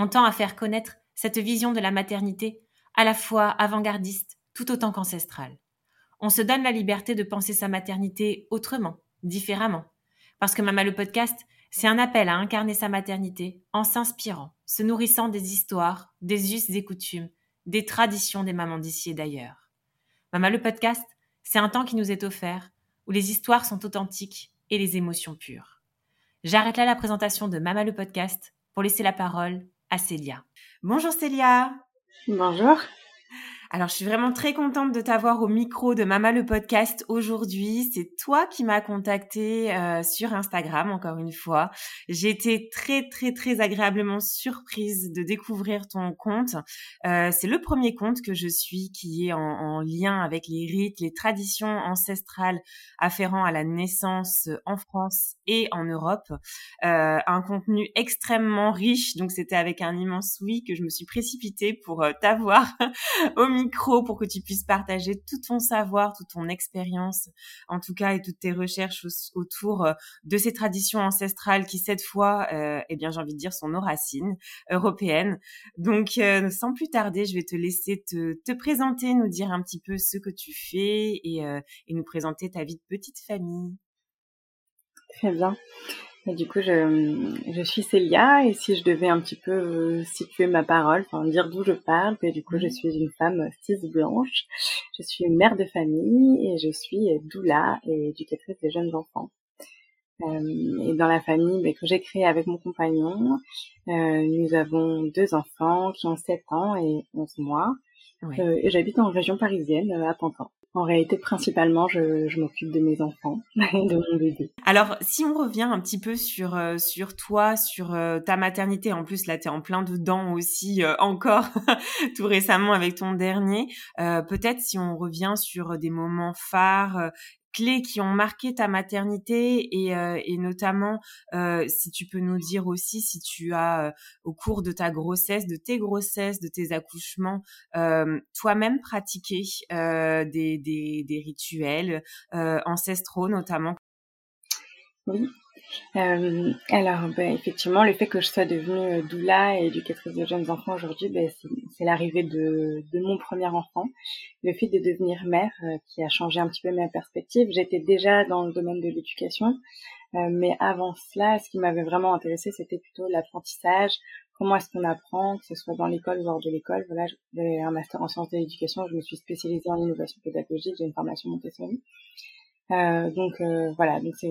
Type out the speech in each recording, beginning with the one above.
On tend à faire connaître cette vision de la maternité à la fois avant-gardiste tout autant qu'ancestrale. On se donne la liberté de penser sa maternité autrement, différemment. Parce que Mama le podcast, c'est un appel à incarner sa maternité en s'inspirant, se nourrissant des histoires, des us et coutumes, des traditions des mamans d'ici et d'ailleurs. Mama le podcast, c'est un temps qui nous est offert où les histoires sont authentiques et les émotions pures. J'arrête là la présentation de Mama le podcast pour laisser la parole à Célia. Bonjour Célia. Bonjour. Alors, je suis vraiment très contente de t'avoir au micro de Mama le podcast aujourd'hui. C'est toi qui m'as contacté euh, sur Instagram, encore une fois. J'ai été très, très, très agréablement surprise de découvrir ton compte. Euh, c'est le premier compte que je suis qui est en, lien avec les rites, les traditions ancestrales afférents à la naissance en France et en Europe. Euh, un contenu extrêmement riche, donc c'était avec un immense oui que je me suis précipitée pour t'avoir au micro micro pour que tu puisses partager tout ton savoir, toute ton expérience, en tout cas, et toutes tes recherches autour euh, de ces traditions ancestrales qui, cette fois, euh, eh bien, j'ai envie de dire, sont nos racines européennes. Donc, euh, sans plus tarder, je vais te laisser te, te, présenter, nous dire un petit peu ce que tu fais et nous présenter ta vie de petite famille. Très bien du coup, je, je suis Célia et si je devais un petit peu euh, situer ma parole, enfin dire d'où je parle, et du coup, je suis une femme cis blanche. Je suis mère de famille et je suis doula et éducatrice des jeunes enfants. Euh, et dans la famille ben, que j'ai créée avec mon compagnon, euh, nous avons deux enfants qui ont 7 ans et 11 mois. Euh, et j'habite en région parisienne, à Pantin. En réalité, principalement, je, m'occupe de mes enfants de mon bébé. Alors, si on revient un petit peu sur euh, sur toi, sur euh, ta maternité, en plus là, tu es en plein dedans aussi euh, encore tout récemment avec ton dernier. Peut-être si on revient sur des moments phares clés qui ont marqué ta maternité et, euh, et notamment euh, si tu peux nous dire aussi si tu as euh, au cours de ta grossesse, de tes grossesses, de tes accouchements, toi-même pratiqué des, des, des, rituels ancestraux notamment? Oui, euh, alors, ben, effectivement, le fait que je sois devenue euh, doula et éducatrice de jeunes enfants aujourd'hui, ben, c'est l'arrivée de, de, mon premier enfant. Le fait de devenir mère euh, qui a changé un petit peu ma perspective. J'étais déjà dans le domaine de l'éducation, euh, mais avant cela, ce qui m'avait vraiment intéressé, c'était plutôt l'apprentissage. Comment est-ce qu'on apprend, que ce soit dans l'école ou hors de l'école. Voilà, j'ai un master en sciences de l'éducation, je me suis spécialisée en innovation pédagogique, j'ai une formation Montessori. donc voilà, donc c'est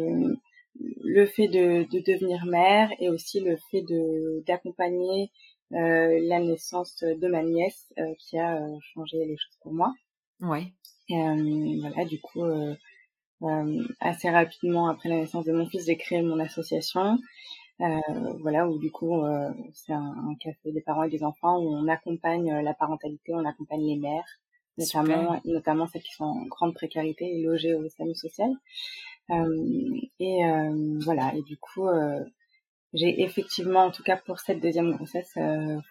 le fait de, de, devenir mère et aussi le fait de d'accompagner euh, la naissance de ma nièce euh, qui a euh, changé les choses pour moi. Ouais. Euh, voilà, du coup, assez rapidement après la naissance de mon fils, j'ai créé mon association. voilà, où du coup, c'est un, un, café des parents et des enfants où on accompagne la parentalité, on accompagne les mères, notamment, notamment celles qui sont en grande précarité et logées au SAMU social. Euh, et euh, voilà, et du coup, euh, j'ai effectivement, en tout cas pour cette deuxième grossesse,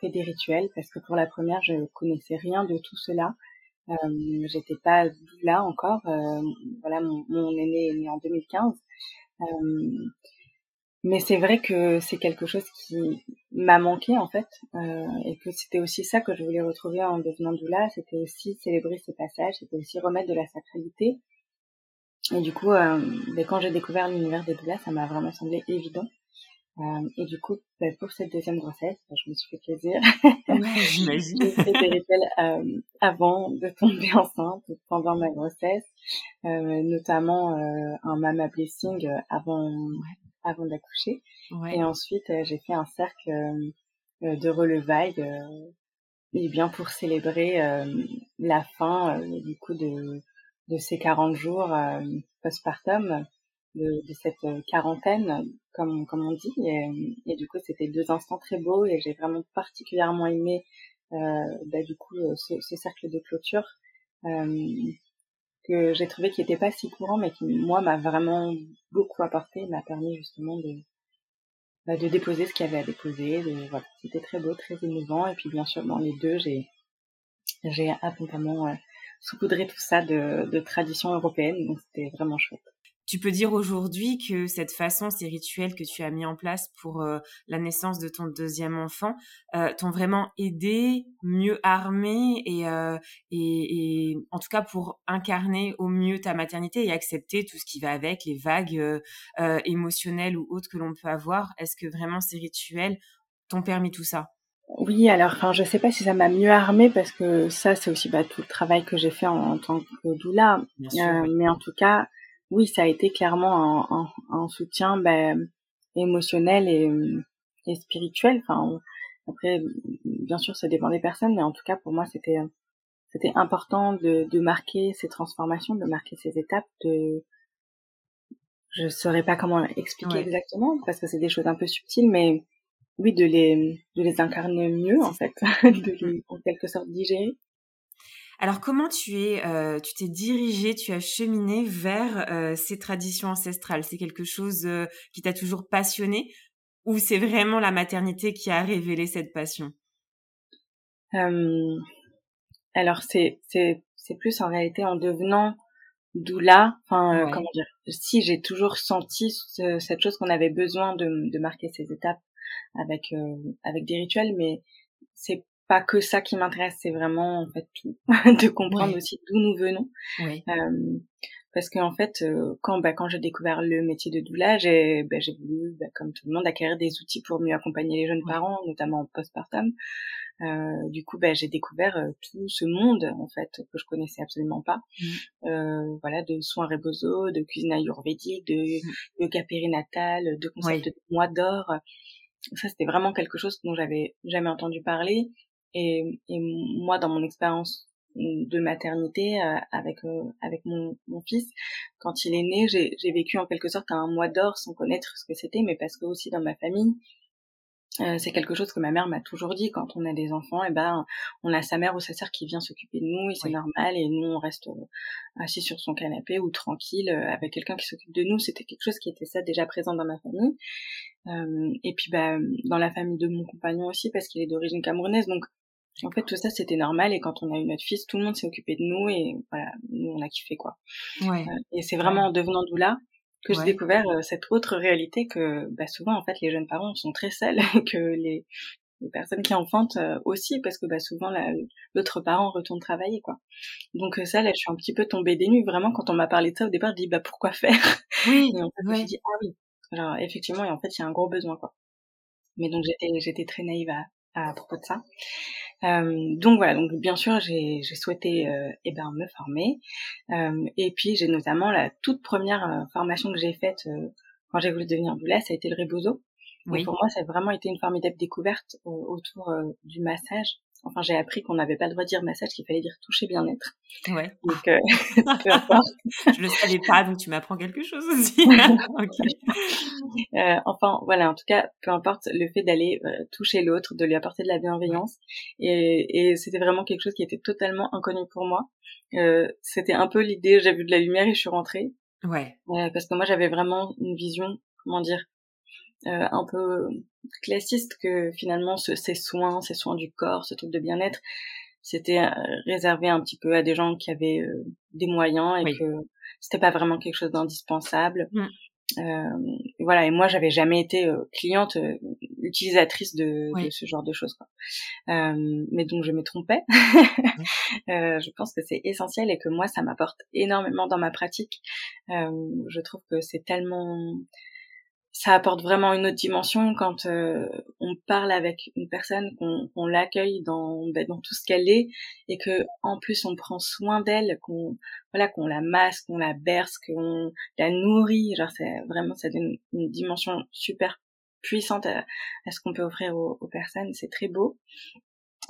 fait des rituels parce que pour la première, je connaissais rien de tout cela. Euh, j'étais pas là encore. Euh, voilà, mon, mon, aîné est né en 2015. Euh, mais c'est vrai que c'est quelque chose qui m'a manqué en fait, et que c'était aussi ça que je voulais retrouver en devenant doula. C'était aussi célébrer ces passages, c'était aussi remettre de la sacralité et du coup, euh, ben, quand j'ai découvert l'univers des doulas, ça m'a vraiment semblé évident. Euh, et du coup, ben, pour cette deuxième grossesse, ben, je me suis fait plaisir. J'imagine. j'ai fait des rituels euh, avant de tomber enceinte, pendant ma grossesse, euh, notamment euh, un mama blessing avant avant d'accoucher. Ouais. Et ensuite, euh, j'ai fait un cercle de relevailles, et bien pour célébrer la fin du coup de de ces 40 jours euh, postpartum de, de, cette quarantaine, comme, comme on dit. Et, et du coup, c'était deux instants très beaux et j'ai vraiment particulièrement aimé euh, bah, du coup ce, ce, cercle de clôture que j'ai trouvé qui n'était pas si courant, mais qui moi m'a vraiment beaucoup apporté, m'a permis justement de bah, de déposer ce qu'il y avait à déposer. voilà, c'était très beau, très émouvant. Et puis bien sûr, dans les deux, j'ai j'ai abondamment saupoudré tout ça de, de tradition européenne, donc c'était vraiment chouette. Tu peux dire aujourd'hui que cette façon, ces rituels que tu as mis en place pour euh, la naissance de ton deuxième enfant, euh, t'ont vraiment aidé, mieux armé et, euh, et, en tout cas pour incarner au mieux ta maternité et accepter tout ce qui va avec, les vagues émotionnelles ou autres que l'on peut avoir? Est-ce que vraiment ces rituels t'ont permis tout ça? Oui, alors, enfin, je sais pas si ça m'a mieux armé parce que ça, c'est aussi bah, tout le travail que j'ai fait en, tant que doula. Mais en tout cas, oui, ça a été clairement un, un, soutien ben, émotionnel et, et spirituel. Enfin, après, bien sûr, ça dépend des personnes, mais en tout cas, pour moi, c'était c'était important de, de marquer ces transformations, de marquer ces étapes. De, je saurais pas comment expliquer exactement parce que c'est des choses un peu subtiles, mais oui, de les de les incarner mieux en fait, de les en quelque sorte digérer. Alors comment tu es, euh, tu t'es dirigé, tu as cheminé vers euh, ces traditions ancestrales? C'est quelque chose euh, qui t'a toujours passionné ou c'est vraiment la maternité qui a révélé cette passion? Alors c'est c'est c'est plus en réalité en devenant doula. Enfin comment dire? Si j'ai toujours senti cette chose qu'on avait besoin de, de marquer ces étapes avec avec des rituels, mais c'est pas que ça qui m'intéresse, c'est vraiment en fait tout, de comprendre aussi d'où nous venons. Euh, parce qu'en fait, euh, quand bah, quand j'ai découvert le métier de doula, j'ai bah, j'ai voulu, bah, comme tout le monde, acquérir des outils pour mieux accompagner les jeunes parents, notamment en postpartum. Euh, du coup, bah, j'ai découvert euh, tout ce monde en fait que je connaissais absolument pas. Euh, voilà, de soins rebozo, de cuisine ayurvédique, de mmh. yoga périnatal, de concept de mois d'or. Ça, c'était vraiment quelque chose dont j'avais jamais entendu parler. Et, moi, dans mon expérience de maternité euh, avec euh, avec mon, mon, fils, quand il est né, j'ai vécu en quelque sorte un mois d'or sans connaître ce que c'était, mais parce que aussi dans ma famille, euh, c'est quelque chose que ma mère m'a toujours dit quand on a des enfants et eh ben on a sa mère ou sa sœur qui vient s'occuper de nous et c'est normal et nous on reste assis sur son canapé ou tranquille avec quelqu'un qui s'occupe de nous c'était quelque chose qui était ça déjà présent dans ma famille euh, et puis bah dans la famille de mon compagnon aussi parce qu'il est d'origine camerounaise donc en fait, tout ça, c'était normal. Et quand on a eu notre fils, tout le monde s'est occupé de nous. Et voilà, nous, on a kiffé, quoi. Ouais. Euh, et c'est vraiment en devenant doula que j'ai découvert euh, cette autre réalité que bah, souvent, en fait, les jeunes parents sont très seuls et que les, les personnes qui enfantent euh, aussi, parce que bah, souvent, l'autre parent retourne travailler, quoi. Donc ça, là, je suis un petit peu tombée des nues. Vraiment, quand on m'a parlé de ça, au départ, je dis, bah, pourquoi faire? Oui. Et en fait, je me dit, ah oui. Alors, effectivement, et en fait, il y a un gros besoin, quoi. Mais donc, j'étais, j'étais très naïve à, à propos de ça. Euh, donc voilà, donc bien sûr j'ai souhaité euh, eh ben me former euh, et puis j'ai notamment la toute première formation que j'ai faite quand j'ai voulu devenir doula, ça a été le rebozo. Oui. pour moi, ça a vraiment été une formidable découverte autour du massage Enfin, j'ai appris qu'on n'avait pas le droit de dire massage, qu'il fallait dire toucher bien-être. Ouais. Donc, euh, peu importe. Je le savais pas, donc tu m'apprends quelque chose aussi. euh, enfin, voilà, en tout cas, peu importe le fait d'aller euh, toucher l'autre, de lui apporter de la bienveillance. Et, et c'était vraiment quelque chose qui était totalement inconnu pour moi. Euh, c'était un peu l'idée, j'ai vu de la lumière et je suis rentrée. Ouais. parce que moi, j'avais vraiment une vision, comment dire, euh, un peu classiste que finalement ce, ces soins, ces soins du corps, ce truc de bien-être, c'était euh, réservé un petit peu à des gens qui avaient euh, des moyens et que c'était pas vraiment quelque chose d'indispensable. Mm. Euh, voilà, et moi j'avais jamais été cliente, utilisatrice de, de, ce genre de choses. Quoi. mais donc je me trompais. je pense que c'est essentiel et que moi ça m'apporte énormément dans ma pratique. je trouve que c'est tellement ça apporte vraiment une autre dimension quand euh, on parle avec une personne, qu'on l'accueille dans, ben, dans tout ce qu'elle est, et que en plus on prend soin d'elle, qu'on voilà, qu'on la masse, qu'on la berce, qu'on la nourrit. Genre c'est vraiment ça donne une dimension super puissante à, ce qu'on peut offrir aux, personnes. C'est très beau.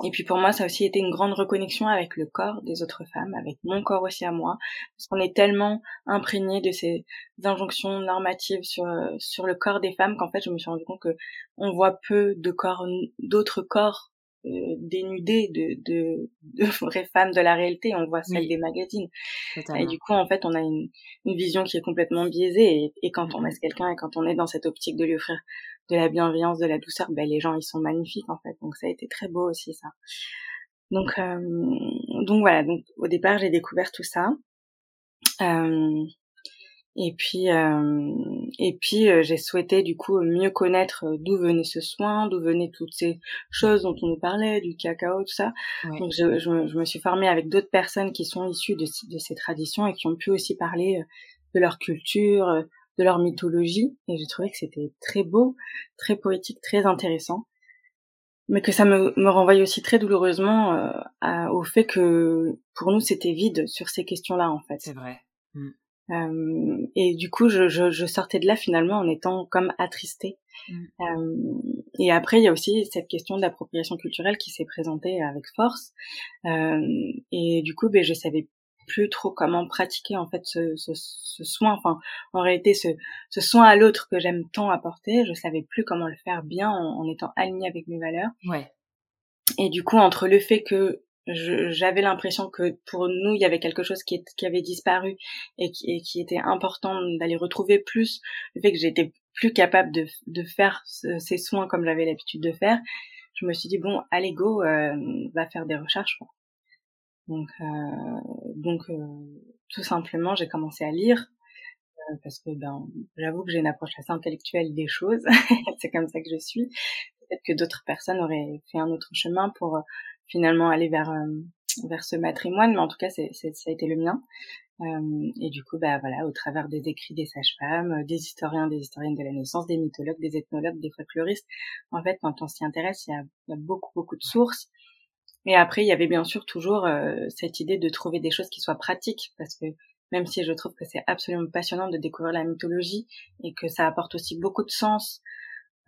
Et puis pour moi, ça a aussi été une grande reconnexion avec le corps des autres femmes, avec mon corps aussi à moi, parce qu'on est tellement imprégné de ces injonctions normatives sur sur le corps des femmes qu'en fait, je me suis rendu compte que on voit peu de corps, d'autres corps euh, dénudés de, de, de vraies femmes de la réalité, on voit celle des magazines. Et du coup, en fait, on a une, une vision qui est complètement biaisée. Et, et quand on laisse quelqu'un et quand on est dans cette optique de lui offrir de la bienveillance, de la douceur, ben les gens ils sont magnifiques en fait. Donc ça a été très beau aussi ça. Donc euh, donc voilà. Donc au départ j'ai découvert tout ça. Euh, et puis euh, et puis euh, j'ai souhaité du coup mieux connaître euh, d'où venait ce soin, d'où venaient toutes ces choses dont on nous parlait, du cacao, tout ça. Donc je, je, je, me suis formée avec d'autres personnes qui sont issues de, de ces traditions et qui ont pu aussi parler de leur culture, de leur mythologie et j'ai trouvé que c'était très beau, très poétique, très intéressant, mais que ça me, me renvoyait aussi très douloureusement euh, au fait que pour nous c'était vide sur ces questions-là en fait. C'est vrai. Mm. Euh, et du coup, je, je, je, sortais de là finalement en étant comme attristée. Mm. Euh, et après, il y a aussi cette question d'appropriation culturelle qui s'est présentée avec force. Euh, et du coup, ben, je savais plus trop comment pratiquer en fait ce, ce, ce soin. Enfin, en réalité, ce, ce soin à l'autre que j'aime tant apporter, je savais plus comment le faire bien en, en étant alignée avec mes valeurs. Ouais. Et du coup, entre le fait que j'avais l'impression que pour nous il y avait quelque chose qui, qui avait disparu et qui, et qui était important d'aller retrouver plus le fait que j'étais plus capable de, de faire ces soins comme j'avais l'habitude de faire je me suis dit bon allez go euh, va faire des recherches quoi. Donc, euh, donc euh, tout simplement, j'ai commencé à lire euh, parce que ben, j'avoue que j'ai une approche assez intellectuelle des choses. c'est comme ça que je suis. Peut-être que d'autres personnes auraient fait un autre chemin pour finalement aller vers vers ce matrimoine, mais en tout cas, c'est, ça a été le mien. Euh, et du coup, bah voilà, au travers des écrits des sages-femmes, des historiens, des historiennes de la naissance, des mythologues, des ethnologues, des folkloristes, en fait, quand on s'y intéresse, il y il y a beaucoup, beaucoup de sources. Et après, il y avait bien sûr toujours euh, cette idée de trouver des choses qui soient pratiques, parce que même si je trouve que c'est absolument passionnant de découvrir la mythologie et que ça apporte aussi beaucoup de sens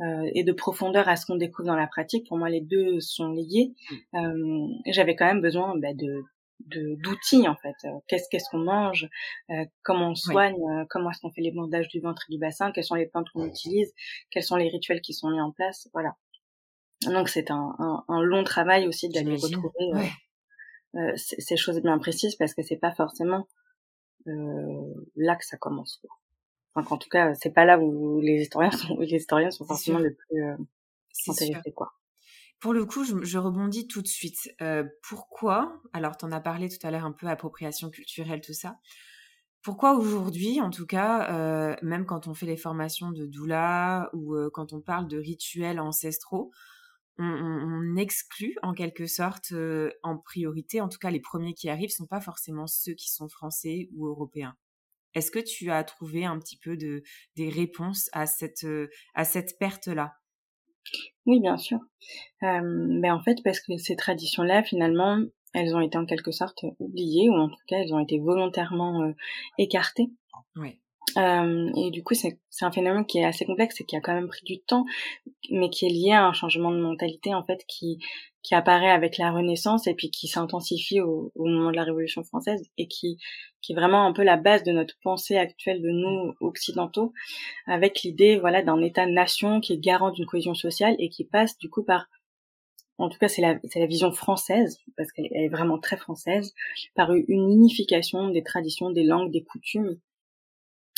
euh, et de profondeur à ce qu'on découvre dans la pratique, pour moi les deux sont liés. Mm. Euh, J'avais quand même besoin bah, de d'outils en fait euh, qu'est-ce qu'est-ce qu'on mange euh, comment on soigne comment est-ce qu'on fait les bandages du ventre et du bassin quelles sont les plantes qu'on utilise quels sont les rituels qui sont mis en place voilà donc c'est un, un, un, long travail aussi d'aller retrouver euh, euh ces choses bien précises parce que c'est pas forcément euh, là que ça commence. Quoi. Enfin, en tout cas, c'est pas là où les historiens sont, les historiens sont forcément les plus euh, intéressés, quoi. Pour le coup, je, je rebondis tout de suite. Euh, pourquoi Alors, tu en as parlé tout à l'heure un peu appropriation culturelle, tout ça. Pourquoi aujourd'hui, en tout cas, euh, même quand on fait les formations de doula ou euh, quand on parle de rituels ancestraux, on, exclut en quelque sorte euh, en priorité, en tout cas les premiers qui arrivent sont pas forcément ceux qui sont français ou européens. Est-ce que tu as trouvé un petit peu de des réponses à cette euh, à cette perte là Oui, bien sûr. Euh, mais en fait, parce que ces traditions là, finalement, elles ont été en quelque sorte oubliées ou en tout cas elles ont été volontairement euh, écartées. Oui. Euh, et du coup, c'est un phénomène qui est assez complexe et qui a quand même pris du temps, mais qui est lié à un changement de mentalité en fait qui qui apparaît avec la Renaissance et puis qui s'intensifie au, au, moment de la Révolution française et qui qui est vraiment un peu la base de notre pensée actuelle de nous occidentaux, avec l'idée voilà d'un État-nation qui est garant d'une cohésion sociale et qui passe du coup par en tout cas c'est la, la vision française, parce qu'elle est vraiment très française, par une unification des traditions, des langues, des coutumes,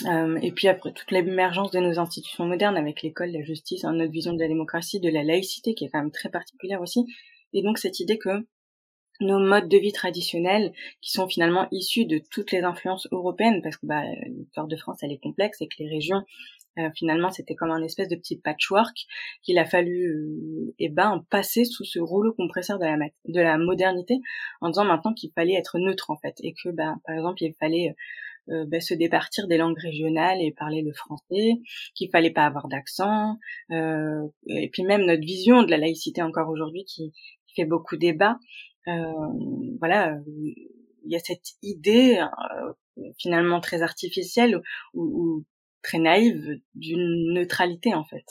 euh, et puis après toute l'émergence de nos institutions modernes avec l'école, la justice, hein, notre vision de la démocratie, de la laïcité qui est quand même très particulière aussi. Et donc cette idée que nos modes de vie traditionnels, qui sont finalement issus de toutes les influences européennes, parce que bah, l'histoire de France elle est complexe et que les régions euh, finalement c'était comme un espèce de petit patchwork qu'il a fallu euh, eh ben passer sous ce rouleau compresseur de la de la modernité en disant maintenant qu'il fallait être neutre en fait et que bah, par exemple il fallait bah, se départir des langues régionales et parler le français, qu'il fallait pas avoir d'accent, euh, et puis même notre vision de la laïcité encore aujourd'hui qui, fait beaucoup débat. Euh, voilà, il y a cette idée euh, finalement très artificielle ou, ou très naïve d'une neutralité en fait.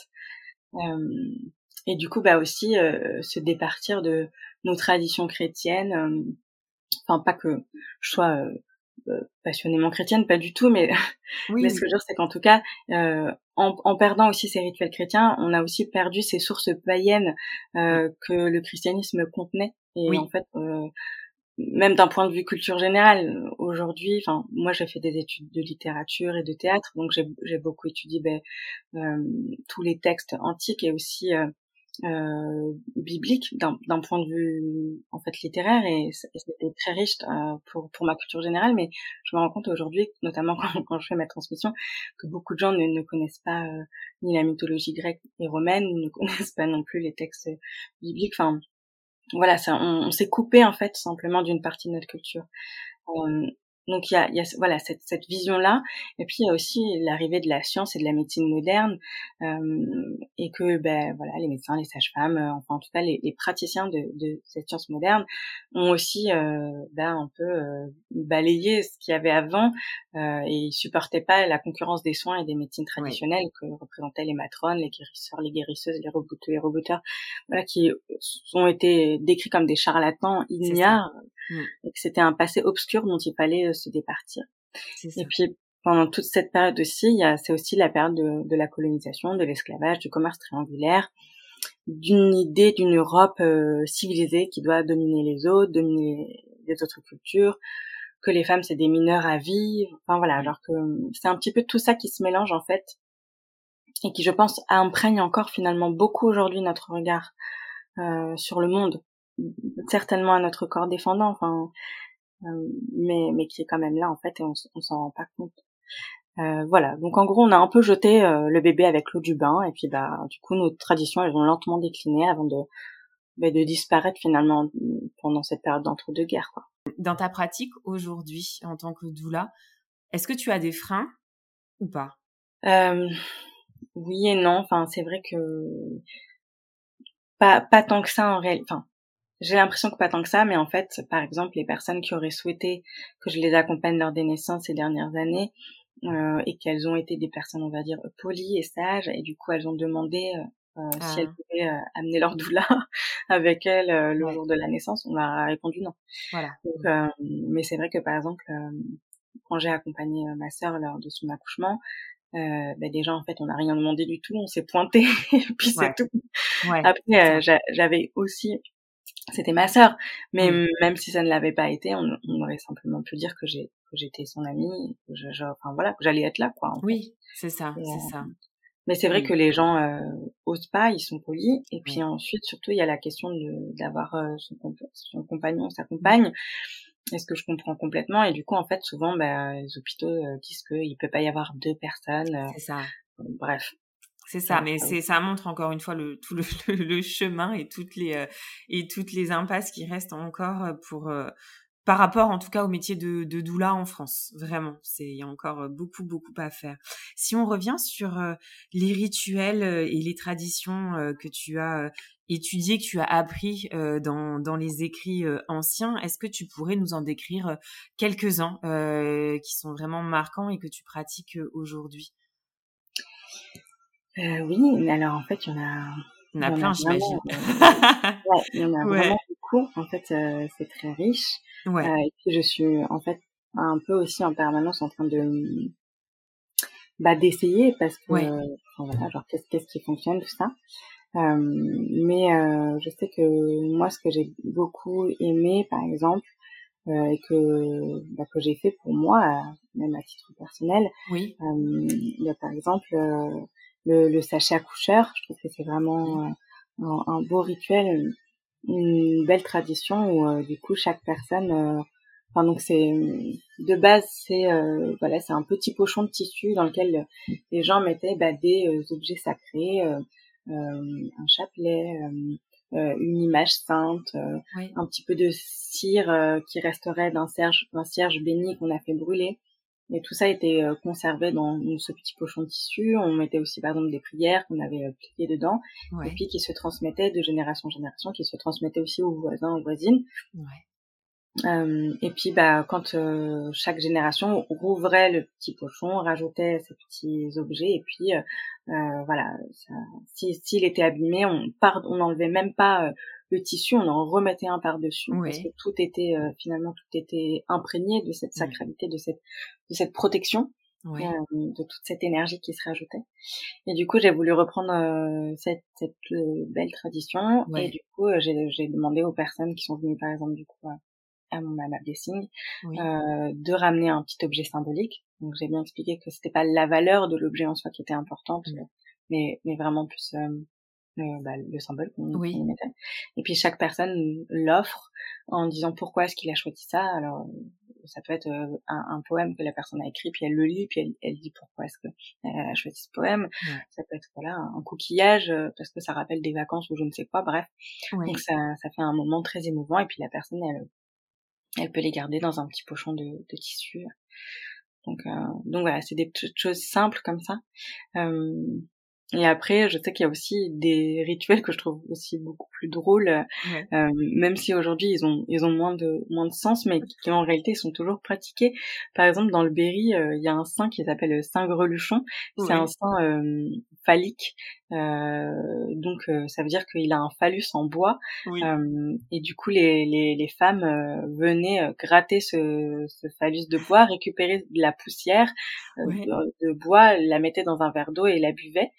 Euh, et du coup, bah aussi se départir de nos traditions chrétiennes. Enfin, pas que je sois passionnément chrétienne, pas du tout, mais, mais ce que je veux dire, c'est qu'en tout cas, euh, en, en, perdant aussi ces rituels chrétiens, on a aussi perdu ces sources païennes euh, que le christianisme contenait. Et en fait, euh, même d'un point de vue culture générale, aujourd'hui, enfin, moi j'ai fait des études de littérature et de théâtre, donc j'ai beaucoup étudié ben, euh, tous les textes antiques et aussi euh, biblique d'un point de vue en fait littéraire et c'était très riche euh, pour pour ma culture générale. Mais je me rends compte aujourd'hui notamment quand, quand, je fais ma transmission que beaucoup de gens ne, connaissent pas euh, ni la mythologie grecque et romaine ne connaissent pas non plus les textes bibliques. Enfin voilà ça on, on s'est coupé en fait simplement d'une partie de notre culture. Euh, donc il y a, y a, voilà cette, cette vision-là, et puis il y a aussi l'arrivée de la science et de la médecine moderne, euh, et que ben voilà les médecins, les sages-femmes, euh, enfin en tout cas les, les praticiens de, de, cette science moderne ont aussi euh, ben, un peu euh, balayé ce qu'il y avait avant, euh, et ils supportaient pas la concurrence des soins et des médecines traditionnelles que représentaient les matrones, les guérisseurs, les guérisseuses, les rebouteux, les reboteurs, voilà qui ont été décrits comme des charlatans ignares Mm. et que c'était un passé obscur dont il fallait euh, se départir. Et puis pendant toute cette période aussi, c'est aussi la période de, de la colonisation, de l'esclavage, du commerce triangulaire, d'une idée d'une Europe euh, civilisée qui doit dominer les autres, dominer les autres cultures, que les femmes c'est des mineurs à vie, enfin voilà, alors que c'est un petit peu tout ça qui se mélange en fait et qui je pense imprègne encore finalement beaucoup aujourd'hui notre regard euh, sur le monde certainement à notre corps défendant, enfin, euh, mais mais qui est quand même là en fait et on, on s'en rend pas compte. Euh, voilà, donc en gros on a un peu jeté euh, le bébé avec l'eau du bain et puis bah du coup nos traditions elles ont lentement décliné avant de bah, de disparaître finalement pendant cette période d'entre-deux guerres quoi. Dans ta pratique aujourd'hui en tant que doula, est-ce que tu as des freins ou pas? Euh, Oui et non. Enfin c'est vrai que pas pas tant que ça en réalité. Enfin j'ai l'impression que pas tant que ça, mais en fait, par exemple, les personnes qui auraient souhaité que je les accompagne lors des naissances ces dernières années, euh, et qu'elles ont été des personnes, on va dire, polies et sages, et du coup, elles ont demandé euh, si elles ah. pouvaient euh, amener leur doula avec elles euh, le jour de la naissance, on a répondu non. Voilà. Donc, mais c'est vrai que par exemple, quand j'ai accompagné ma sœur lors de son accouchement, euh, bah déjà en fait on n'a rien demandé du tout, on s'est pointé et puis c'est tout. Ouais. Après j'avais aussi c'était ma sœur. Mais même si ça ne l'avait pas été, on, on, aurait simplement pu dire que j'ai que j'étais son amie, que je, enfin voilà, que j'allais être là quoi. oui, c'est ça, c'est euh, ça. Mais c'est vrai que les gens euh, osent pas, ils sont polis. Et puis ensuite, surtout, il y a la question d'avoir euh, son, son, compagnon, sa compagne. Est-ce que je comprends complètement? Et du coup, en fait, souvent, bah, les hôpitaux euh, disent qu'il peut pas y avoir deux personnes. c'est ça. Bref. C'est ça, mais c'est ça montre encore une fois le tout le, le chemin et toutes les euh, et toutes les impasses qui restent encore euh, pour euh, par rapport en tout cas au métier de, de doula en France. Vraiment, c'est il y a encore beaucoup beaucoup à faire. Si on revient sur les rituels et les traditions que tu as étudiées, que tu as appris dans dans les écrits anciens, est-ce que tu pourrais nous en décrire quelques-uns qui sont vraiment marquants et que tu pratiques aujourd'hui? Euh, oui, alors en fait, il y en a. Il y en a plein, j'imagine. ouais, il y en a vraiment beaucoup. En fait, euh, c'est très riche. Ouais. Euh, et puis, je suis en fait un peu aussi en permanence en train de bah, d'essayer parce que enfin, voilà, genre qu'est-ce qu'est-ce qui fonctionne tout ça. Euh, mais euh, je sais que moi, ce que j'ai beaucoup aimé, par exemple, euh, et que bah, que j'ai fait pour moi, même à titre personnel, oui. il y a par exemple le, le sachet accoucheur. Je trouve que c'est vraiment euh, un, un, beau rituel, une, belle tradition où euh, du coup chaque personne euh, Enfin, donc c'est de base c'est voilà c'est un petit pochon de tissu dans lequel les gens mettaient bah, des objets sacrés, un chapelet, une image sainte, un petit peu de cire qui resterait d'un cierge d'un cierge béni qu'on a fait brûler. Et tout ça était euh, conservé dans ce petit pochon de tissu. On mettait aussi par exemple des prières qu'on avait euh, pliées dedans, et puis qui se transmettaient de génération en génération, qui se transmettaient aussi aux voisins, aux voisines. Ouais. Euh, et puis, bah, quand euh, chaque génération rouvrait le petit pochon, rajoutait ces petits objets, et puis, euh voilà, s'il si, était abîmé, on part, on n'enlevait même pas le tissu, on en remettait un par-dessus, parce que tout était finalement tout était imprégné de cette sacralité, de cette de cette protection. de toute cette énergie qui se rajoutait. Et du coup, j'ai voulu reprendre cette, cette belle tradition. Et du coup, j'ai demandé aux personnes qui sont venues, par exemple, du coup, à mon mama blessing euh, de ramener un petit objet symbolique. Donc j'ai bien expliqué que c'était pas la valeur de l'objet en soi qui était importante, mais mais vraiment plus euh, bah, le symbole qu'on mettait. Et puis chaque personne l'offre en disant pourquoi est-ce qu'il a choisi ça. Alors ça peut être euh, un, un, poème que la personne a écrit, puis elle le lit, puis elle, elle dit pourquoi est-ce qu'elle a choisi ce poème. Ça peut être voilà un coquillage euh, parce que ça rappelle des vacances ou je ne sais quoi. Bref, donc ça, ça fait un moment très émouvant. Et puis la personne elle elle peut les garder dans un petit pochon de, de tissu. Donc, euh, donc voilà, c'est des petites choses simples comme ça. Euh, et après, je sais qu'il y a aussi des rituels que je trouve aussi beaucoup plus drôles, euh, même si aujourd'hui ils ont ils ont moins de moins de sens, mais qui en réalité sont toujours pratiqués. Par exemple, dans le Berry, euh, il y a un saint qui s'appelle Saint Greluchon. C'est un saint euh, phallique euh, donc euh, ça veut dire qu'il a un phallus en bois. Euh, et du coup les, les, les femmes venaient gratter ce, ce, phallus de bois, récupérer de la poussière de, bois, la mettaient dans un verre d'eau et la buvaient.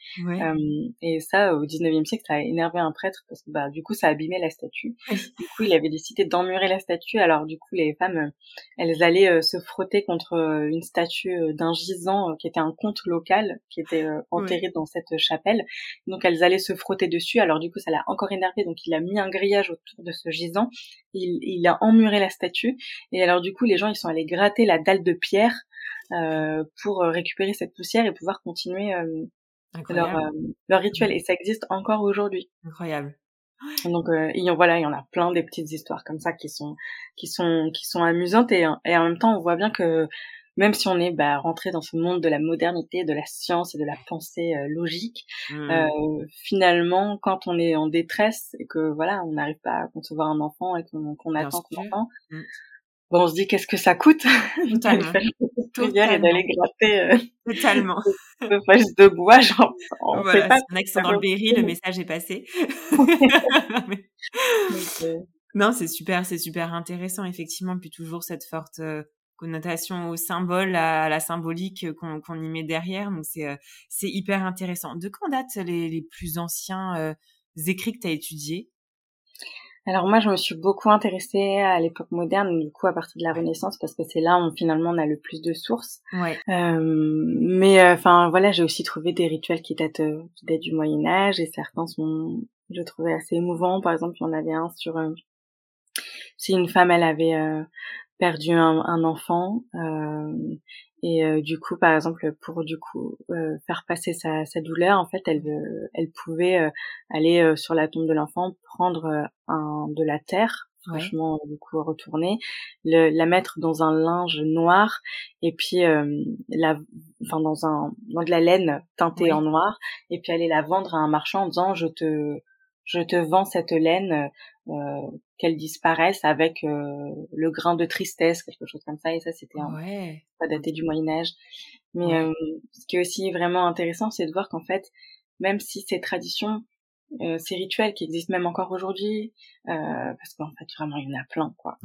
et ça au 19e siècle ça a énervé un prêtre parce que bah du coup ça abîmait la statue. Du coup il avait décidé d'emmurer la statue. Alors du coup les femmes elles allaient se frotter contre une statue d'un gisant qui était un comte local qui était enterré dans cette chapelle donc elles allaient se frotter dessus. Alors du coup, ça l'a encore énervé. Donc il a mis un grillage autour de ce gisant. Il, il a emmuré la statue. Et alors du coup, les gens ils sont allés gratter la dalle de pierre euh, pour récupérer cette poussière et pouvoir continuer euh, leur, euh, leur rituel. Et ça existe encore aujourd'hui. Incroyable. Donc euh, il y en voilà, il y en a plein des petites histoires comme ça qui sont qui sont qui sont amusantes et, et en même temps on voit bien que même si on est bah, rentré dans ce monde de la modernité, de la science et de la pensée euh, logique, mmh. euh, finalement, quand on est en détresse et que voilà, on n'arrive pas à concevoir un enfant et qu'on attend qu'on entend, mmh. bon, on se dit qu'est-ce que ça coûte Totalement. et d'aller gratter euh, Totalement. de, de bois, genre, on voilà, pas. Un accent dans le Berry, le message est passé. Euh, non, c'est super, c'est super intéressant, effectivement, puis toujours cette forte euh, connotation au symbole, à, la symbolique qu'on y met derrière. Donc c'est euh, c'est hyper intéressant. De quand datent les, les plus anciens euh, écrits que tu as étudiés? Alors moi, je me suis beaucoup intéressée à l'époque moderne, du coup à partir de la Renaissance, parce que c'est là où finalement on a le plus de sources. Ouais. Euh, mais enfin voilà, j'ai aussi trouvé des rituels qui datent, qui datent du Moyen Âge et certains sont, je trouvais assez émouvants. Par exemple, il y en avait un sur si une femme elle avait perdu un, un enfant euh, et euh, du coup par exemple pour du coup euh, faire passer sa, sa, douleur en fait elle elle pouvait aller sur la tombe de l'enfant prendre un de la terre franchement du coup retourner le, la mettre dans un linge noir et puis la enfin dans un dans de la laine teintée en noir et puis aller la vendre à un marchand en disant je te je te vends cette laine euh, qu'elle disparaisse avec euh, le grain de tristesse, quelque chose comme ça. Et ça, c'était ouais. pas daté du Moyen Âge. Mais euh, ce qui est aussi vraiment intéressant, c'est de voir qu'en fait, même si ces traditions, euh, ces rituels qui existent même encore aujourd'hui, euh, parce qu'en fait vraiment il y en a plein quoi.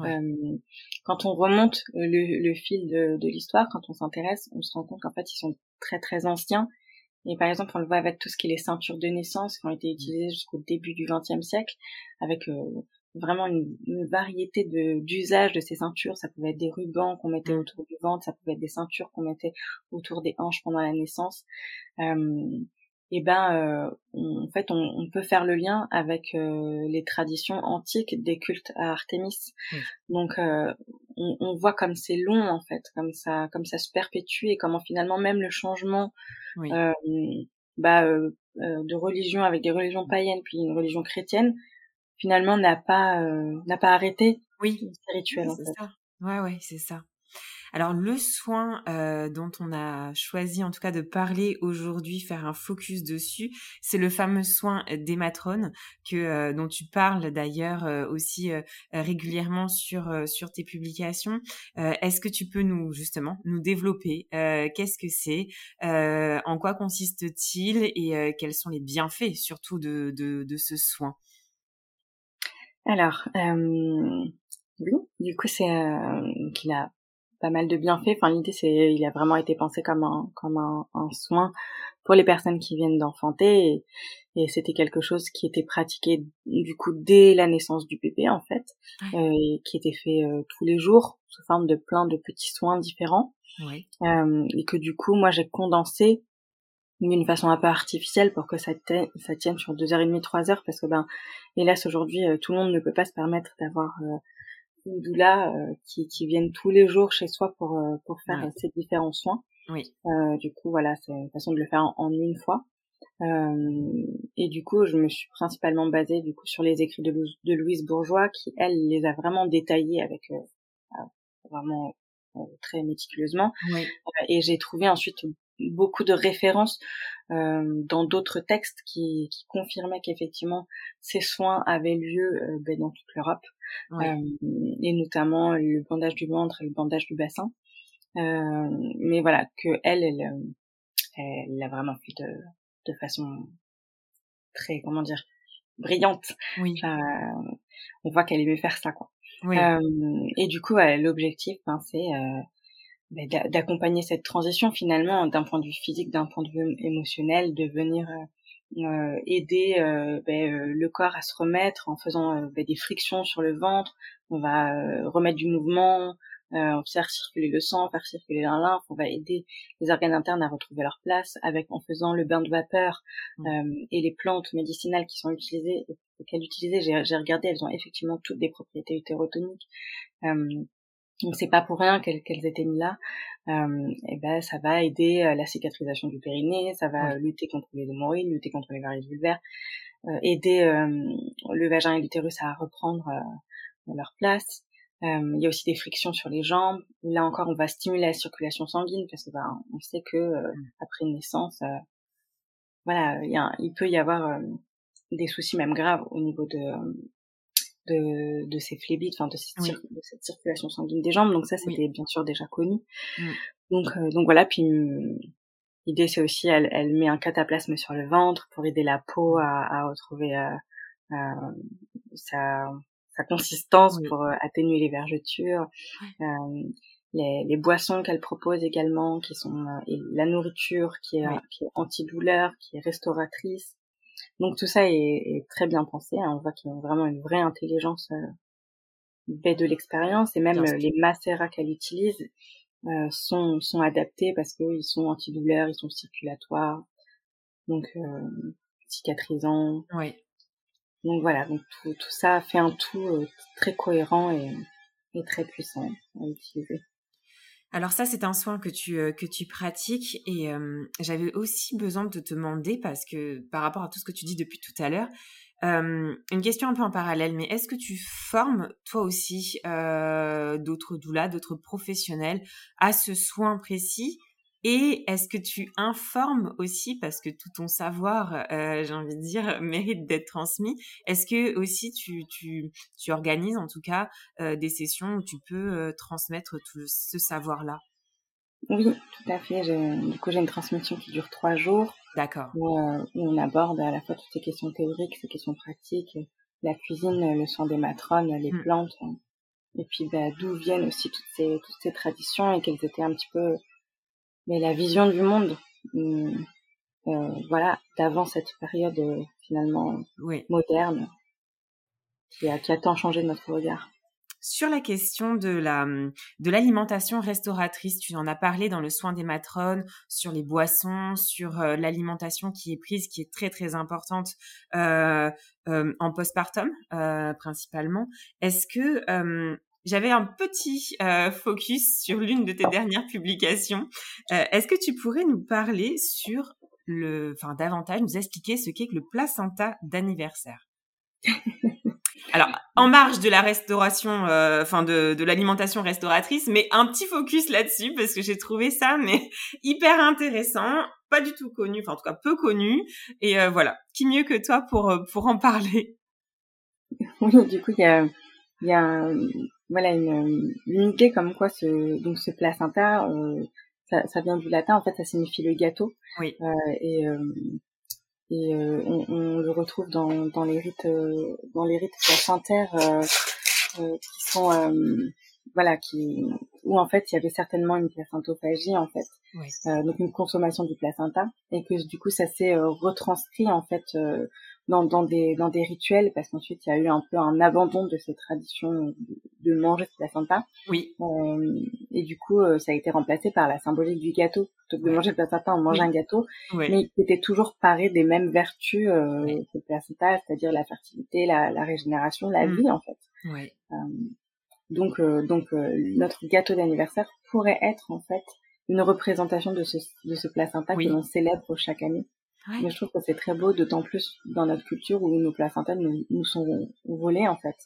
quand on remonte le, le fil de, de l'histoire, quand on s'intéresse, on se rend compte qu'en fait ils sont très très anciens et par exemple, on le voit avec tout ce qui est les ceintures de naissance qui ont été utilisées jusqu'au début du XXe siècle, avec euh, vraiment une, variété de d'usages de ces ceintures. Ça pouvait être des rubans qu'on mettait mm. autour du ventre, ça pouvait être des ceintures qu'on mettait autour des hanches pendant la naissance. Euh, et ben euh, en fait on, on, peut faire le lien avec euh, les traditions antiques des cultes à Artémis. Donc euh, on, on, voit comme c'est long en fait, comme ça comme ça se perpétue et comment finalement même le changement euh, bah, de religion avec des religions païennes puis une religion chrétienne finalement n'a pas n'a pas arrêté oui. ces rituels c'est ça. Ouais ouais c'est ça. Alors le soin euh, dont on a choisi en tout cas de parler aujourd'hui, faire un focus dessus, c'est le fameux soin des matrones que euh, dont tu parles d'ailleurs euh, aussi régulièrement sur sur tes publications. Est-ce que tu peux nous justement nous développer Qu'est-ce que c'est En quoi consiste-t-il Et quels sont les bienfaits surtout de de, de ce soin? Alors oui, du coup c'est qu'il a pas mal de bienfaits. Enfin, l'idée, c'est, il a vraiment été pensé comme un, comme un, un soin pour les personnes qui viennent d'enfanter, et, et c'était quelque chose qui était pratiqué du coup dès la naissance du bébé en fait, euh, et qui était fait euh, tous les jours sous forme de plein de petits soins différents, euh, et que du coup, moi, j'ai condensé d'une façon un peu artificielle pour que ça, ça tienne sur deux heures et demie, trois heures, parce que ben, hélas aujourd'hui, euh, tout le monde ne peut pas se permettre d'avoir euh, une doula euh, qui, qui viennent tous les jours chez soi pour euh, pour faire ces différents soins. Oui. Euh, du coup, voilà, c'est une façon de le faire en, une fois. et du coup, je me suis principalement basée du coup sur les écrits de, de Louise Bourgeois, qui elle les a vraiment détaillés avec vraiment très méticuleusement. Oui. et j'ai trouvé ensuite beaucoup de références euh, dans d'autres textes qui, qui confirmaient qu'effectivement ces soins avaient lieu euh, ben, dans toute l'Europe euh, et notamment le bandage du ventre et le bandage du bassin. Euh, mais voilà que elle, elle, elle l'a vraiment fait de, de façon très comment dire brillante. Oui. on voit qu'elle aimait faire ça quoi. Oui. et du coup, l'objectif, ben, c'est d'accompagner cette transition finalement d'un point de vue physique, d'un point de vue émotionnel, de venir euh, euh aider euh, ben, euh, le corps à se remettre en faisant ben, des frictions sur le ventre. On va remettre du mouvement, on faire circuler le sang, faire circuler la lymphe. On va aider les organes internes à retrouver leur place avec en faisant le bain de vapeur mmh. et les plantes médicinales qui sont utilisées, qu'elles utilisaient. J'ai regardé, elles ont effectivement toutes des propriétés utérotoniques. Donc c'est pas pour rien qu'elles étaient mises là. Euh, et ben ça va aider euh, la cicatrisation du périnée, ça va lutter contre les hémorroïdes, lutter contre les varices vulvaires, euh, aider euh, le vagin et l'utérus à reprendre euh, leur place. il y a aussi des frictions sur les jambes. Là encore, on va stimuler la circulation sanguine parce que ben, on sait que mmh. après une naissance, voilà, il, y a, il peut y avoir des soucis même graves au niveau de de, de ces phlébites, enfin de, cette circulation sanguine des jambes. Donc ça, c'était bien sûr déjà connu. Mm. Donc, euh, donc voilà. Puis hum, l'idée, c'est aussi, elle, elle met un cataplasme sur le ventre pour aider la peau à, à retrouver euh, euh, sa, sa consistance, pour euh, atténuer les vergetures. Les, les, boissons qu'elle propose également, qui sont et la nourriture qui est, qui est antidouleur, qui est restauratrice. Donc tout ça est, est très bien pensé. Hein. On voit qu'il y a vraiment une vraie intelligence euh, de l'expérience et même les macérats qu'elle utilise euh, sont, sont adaptés parce qu'ils sont antidouleurs, ils sont circulatoires, donc euh, cicatrisants. Oui. Donc voilà, donc tout, tout ça fait un tout euh, très cohérent et, et très puissant à utiliser. Alors ça, c'est un soin que tu, euh, que tu pratiques et j'avais aussi besoin de te demander, parce que par rapport à tout ce que tu dis depuis tout à l'heure, une question un peu en parallèle, mais est-ce que tu formes toi aussi euh, d'autres doulas, d'autres professionnels à ce soin précis? Et est-ce que tu informes aussi, parce que tout ton savoir, euh, j'ai envie de dire, mérite d'être transmis, est-ce que aussi tu, tu, tu organises en tout cas euh, des sessions où tu peux euh, transmettre tout ce savoir-là? Oui, tout à fait. Du coup, j'ai une transmission qui dure trois jours. D'accord. Où, on aborde à la fois toutes ces questions théoriques, ces questions pratiques, la cuisine, le soin des matrones, les mmh. plantes, et puis bah, d'où viennent aussi toutes ces, toutes ces traditions et qu'elles étaient un petit peu mais la vision du monde, hum, euh, voilà, d'avant cette période euh, finalement moderne, qui a, qui a tant changé notre regard. Sur la question de la hum, de l'alimentation restauratrice, tu en as parlé dans le soin des matrones, sur les boissons, sur euh, l'alimentation qui est prise, qui est très très importante euh, euh, en postpartum principalement. Est-ce que hum, j'avais un petit euh, focus sur l'une de tes dernières publications. Euh, est-ce que tu pourrais nous parler sur le, enfin davantage nous expliquer ce qu'est que le placenta d'anniversaire? Alors, en marge de la restauration, euh, enfin de, de l'alimentation restauratrice, mais un petit focus là-dessus parce que j'ai trouvé ça mais hyper intéressant, pas du tout connu, enfin en tout cas peu connu. Et euh, voilà, qui mieux que toi pour euh, pour en parler? Oui, du coup il y a il y a voilà une, une, idée comme quoi ce donc ce placenta ça, ça, vient du latin en fait ça signifie le gâteau. Oui. et et euh, on, on, le retrouve dans, dans les rites euh, dans les rites placentaires euh, qui sont voilà qui où en fait il y avait certainement une placentophagie en fait oui. donc une consommation du placenta et que du coup ça s'est retranscrit en fait dans, dans, des, dans des rituels, parce qu'ensuite il y a eu un peu un abandon de cette tradition de, manger ce placenta. Oui. Euh, et du coup, euh, ça a été remplacé par la symbolique du gâteau. Plutôt que de manger le placenta, on mange un gâteau, mais qui était toujours paré des mêmes vertus euh, que le placenta, c'est-à-dire la fertilité, la, la régénération, la mm. vie en fait. Oui. Euh, donc, euh, donc notre gâteau d'anniversaire pourrait être en fait une représentation de ce, de ce placenta que l'on célèbre chaque année. Mais je trouve que c'est très beau, d'autant plus dans notre culture où nos placentas nous, nous sont volés en fait.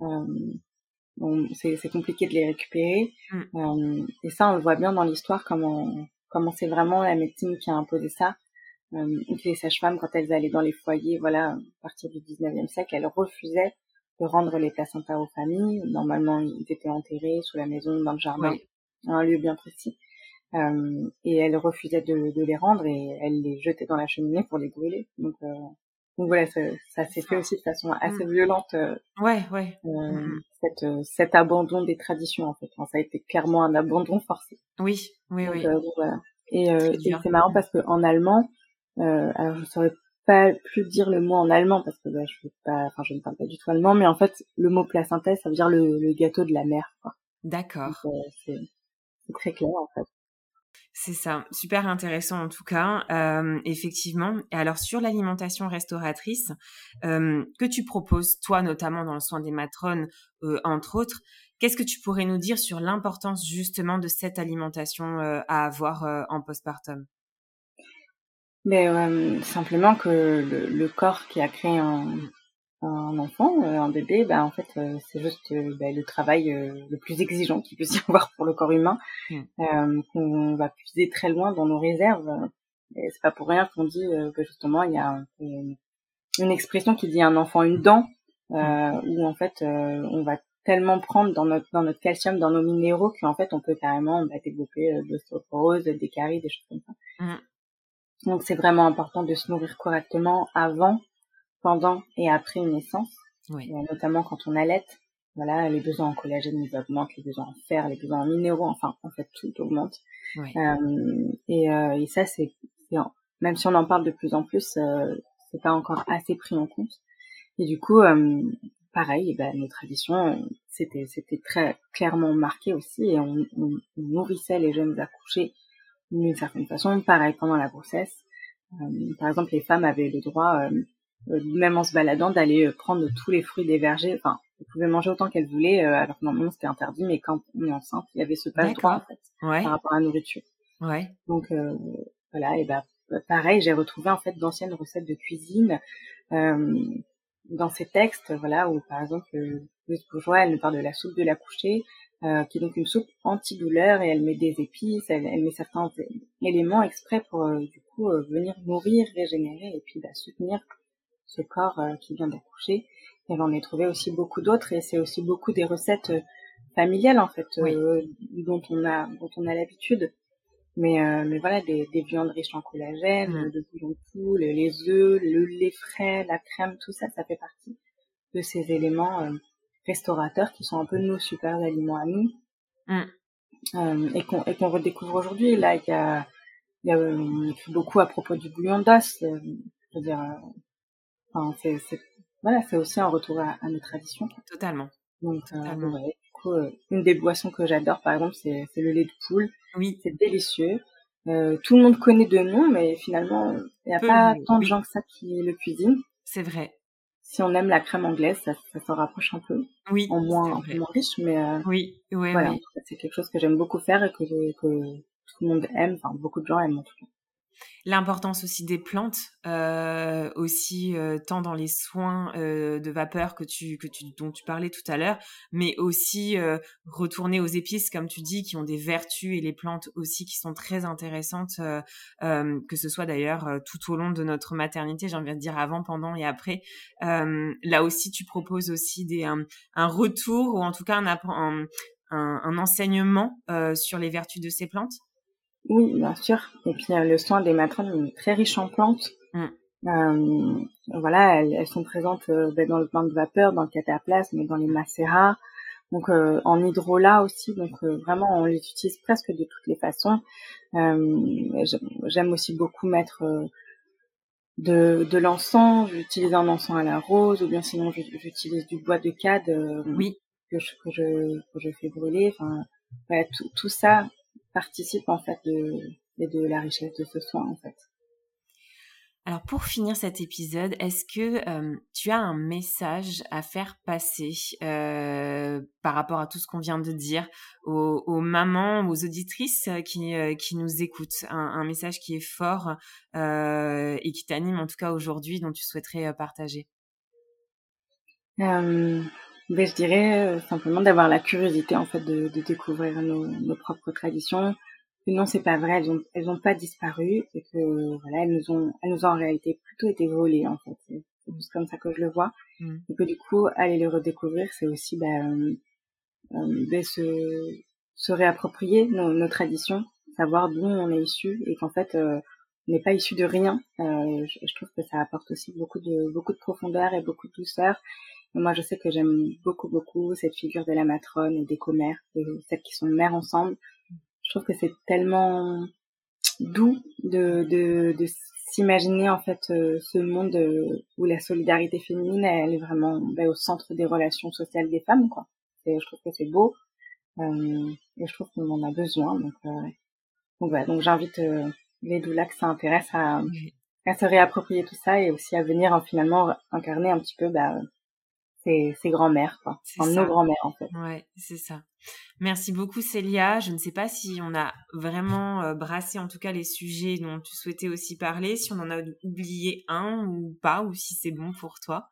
Euh, c'est compliqué de les récupérer. Mm. Euh, et ça, on le voit bien dans l'histoire, comment comment c'est vraiment la médecine qui a imposé ça. Euh, les sages-femmes, quand elles allaient dans les foyers, voilà, à partir du 19e siècle, elles refusaient de rendre les placentas aux familles. Normalement, ils étaient enterrés sous la maison, dans le jardin, un lieu bien précis. Euh, et elle refusait de, de, les rendre et elle les jetait dans la cheminée pour les brûler. Donc, euh, donc voilà, ça, ça s'est fait aussi de façon assez mm. violente. Euh, ouais, ouais. Euh, mm. cette, cet abandon des traditions en fait. Enfin, ça a été clairement un abandon forcé. Oui, oui, donc, oui. voilà. Et, c'est marrant parce que en allemand, alors je saurais pas plus dire le mot en allemand parce que bah, je pas, enfin je ne parle pas du tout allemand, mais en fait le mot placenta ça veut dire le, le gâteau de la mer. D'accord. C'est très clair en fait. C'est ça, super intéressant en tout cas, euh, effectivement. Et alors sur l'alimentation restauratrice euh, que tu proposes, toi notamment dans le soin des matrones, euh, entre autres, qu'est-ce que tu pourrais nous dire sur l'importance justement de cette alimentation à avoir en postpartum? Mais euh, simplement que le, corps qui a créé un, un enfant, euh, un bébé, ben en fait euh, c'est juste euh, ben, le travail le plus exigeant qu'il puisse y avoir pour le corps humain, mmh. qu'on va puiser très loin dans nos réserves. Et c'est pas pour rien qu'on dit que justement il y a une, une, expression qui dit un enfant une dent, mmh. où en fait on va tellement prendre dans notre dans notre calcium, dans nos minéraux qu'en fait on peut carrément bah, développer de l'ostéoporose, des caries, des choses comme ça. Mmh. Donc c'est vraiment important de se nourrir correctement avant pendant et après une naissance, oui. notamment quand on allait. Voilà, les besoins en collagène ils augmentent, les besoins en fer, les besoins en minéraux, enfin en fait tout augmente. Oui. Euh, et, euh, et, ça c'est même si on en parle de plus en plus, euh, c'est pas encore assez pris en compte. Et du coup, euh, pareil, ben, nos traditions, c'était c'était très clairement marqué aussi, et on, on, on nourrissait les jeunes accouchés d'une certaine façon. Pareil pendant la grossesse. Euh, par exemple, les femmes avaient le droit euh, même en se baladant, d'aller euh, prendre tous les fruits des vergers. Enfin, elles pouvaient manger autant qu'elles voulaient, euh, alors que normalement c'était interdit, mais quand on est enceinte, il y avait ce passe droit en fait, par rapport à la nourriture. Ouais. Donc voilà, et ben pareil, j'ai retrouvé en fait d'anciennes recettes de cuisine dans ces textes, voilà, où par exemple Louise Bourgeois, elle nous parle de la soupe de la couchée, euh, qui est donc une soupe antidouleur et elle met des épices, elle, met certains éléments exprès pour du coup venir nourrir, régénérer et puis bah, soutenir ce corps euh, qui vient d'accoucher. Et on est trouvé aussi beaucoup d'autres et c'est aussi beaucoup des recettes euh, familiales en fait euh, dont on a dont on a l'habitude. Mais mais voilà des, des viandes riches en collagène, mm. de bouillon de poule, les œufs, le lait frais, la crème, tout ça, ça fait partie de ces éléments restaurateurs qui sont un peu nos super aliments à nous mm. et qu'on et qu'on redécouvre aujourd'hui. Là, il y a il y a beaucoup à propos du bouillon d'os. je veux dire, Enfin, c'est, c'est, voilà, c'est aussi un retour à, à nos traditions. Totalement. Donc, euh, du coup, euh, une des boissons que j'adore, par exemple, c'est, c'est le lait de poule. Oui. C'est délicieux. Euh, tout le monde connaît de nom, mais finalement, il n'y a pas tant de gens que ça qui le cuisinent. C'est vrai. Si on aime la crème anglaise, ça, ça s'en rapproche un peu. Oui. En moins, peu moins riche, mais euh, oui, oui, voilà, oui. c'est quelque chose que j'aime beaucoup faire et que, que tout le monde aime. Enfin, beaucoup de gens aiment en tout cas. L'importance aussi des plantes, euh, aussi euh, tant dans les soins euh, de vapeur que tu, que tu, dont tu parlais tout à l'heure, mais aussi retourner aux épices, comme tu dis, qui ont des vertus et les plantes aussi qui sont très intéressantes, que ce soit d'ailleurs tout au long de notre maternité, j'ai envie de dire avant, pendant et après. là aussi, tu proposes aussi des, un, retour ou en tout cas un, un enseignement sur les vertus de ces plantes? Oui, bien sûr. Et puis euh, le soin des matrones est très riche en plantes. Mm. Euh, voilà, elles, sont présentes euh, ben, dans le bain de vapeur, dans le cataplasme, dans les macérats, donc euh, en hydrolat aussi. Donc vraiment, on les utilise presque de toutes les façons. J'aime aussi beaucoup mettre de, de l'encens. J'utilise un encens à la rose, ou bien sinon j'utilise du bois de cade. oui. Que je, que je, que je fais brûler. Enfin, voilà, tout, tout ça participe en fait de, de la richesse de ce soin en fait. Alors pour finir cet épisode, est-ce que euh, tu as un message à faire passer euh, par rapport à tout ce qu'on vient de dire aux, mamans, aux auditrices qui, euh, qui nous écoutent? Un, message qui est fort et qui t'anime en tout cas aujourd'hui, dont tu souhaiterais partager? Ben, Je dirais simplement d'avoir la curiosité en fait de, de découvrir nos, nos propres traditions, non, c'est pas vrai, elles ont, elles ont pas disparu et que voilà, elles nous ont, elles nous ont en réalité plutôt été volées en fait. C'est juste comme ça que je le vois. Mm. Et que du coup, aller les redécouvrir, c'est aussi euh, euh ben, se, se réapproprier nos, nos, traditions, savoir d'où on est issu et qu'en fait, euh, on n'est pas issu de rien. Euh, je, je, trouve que ça apporte aussi beaucoup de beaucoup de profondeur et beaucoup de douceur. Moi, je sais que j'aime beaucoup beaucoup cette figure de la matrone et des commères, celles qui sont mères ensemble. Je trouve que c'est tellement doux de, de, de s'imaginer en fait euh, ce monde euh, où la solidarité féminine elle est vraiment ben, au centre des relations sociales des femmes quoi. Et je trouve que c'est beau euh, et je trouve qu'on en a besoin donc euh, donc voilà. Donc j'invite les doulas que ça intéresse à, à se réapproprier tout ça et aussi à venir finalement incarner un petit peu bah, ses, grands-mères, quoi. Enfin, nos grands-mères, en fait. Ouais, c'est ça. Merci beaucoup, Célia. Je ne sais pas si on a vraiment euh, brassé, en tout cas, les sujets dont tu souhaitais aussi parler, si on en a oublié un ou pas, ou si c'est bon pour toi.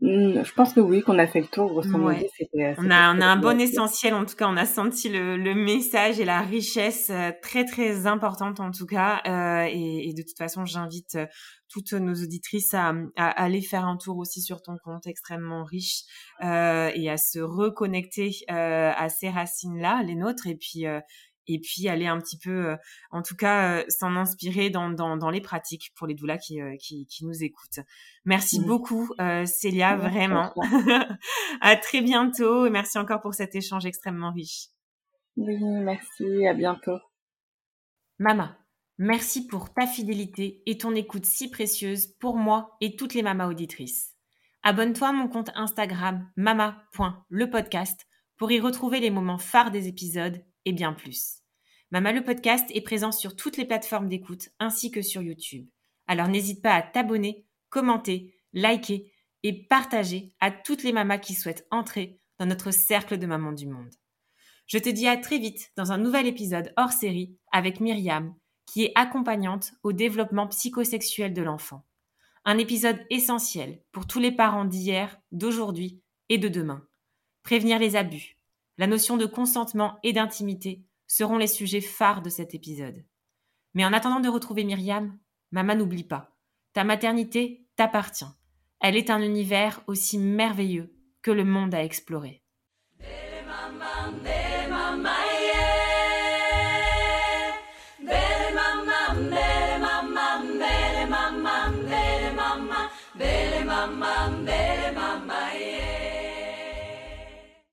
Mmh, je pense que oui, qu'on a fait le tour. on a, on a un bon essentiel, en tout cas, on a senti le, le message et la richesse euh, très très importante en tout cas. Euh, et, et, de toute façon, j'invite euh, toutes nos auditrices à, à, aller faire un tour aussi sur ton compte extrêmement riche euh, et à se reconnecter euh, à ces racines-là, les nôtres, et puis et puis aller un petit peu, euh, en tout cas, euh, s'en inspirer dans, dans, dans, les pratiques pour les doulas qui, euh, qui, qui nous écoutent. Merci beaucoup, Célia, vraiment. à très bientôt et merci encore pour cet échange extrêmement riche. Oui, merci, à bientôt. Mama, merci pour ta fidélité et ton écoute si précieuse pour moi et toutes les mamas auditrices. Abonne-toi à mon compte Instagram mama.lepodcast pour y retrouver les moments phares des épisodes et bien plus. Mama le podcast est présent sur toutes les plateformes d'écoute ainsi que sur YouTube. Alors n'hésite pas à t'abonner, commenter, liker et partager à toutes les mamas qui souhaitent entrer dans notre cercle de mamans du monde. Je te dis à très vite dans un nouvel épisode hors série avec Myriam, qui est accompagnante au développement psychosexuel de l'enfant. Un épisode essentiel pour tous les parents d'hier, d'aujourd'hui et de demain. Prévenir les abus, la notion de consentement et d'intimité seront les sujets phares de cet épisode. Mais en attendant de retrouver Myriam, maman n'oublie pas, ta maternité t'appartient. Elle est un univers aussi merveilleux que le monde à explorer.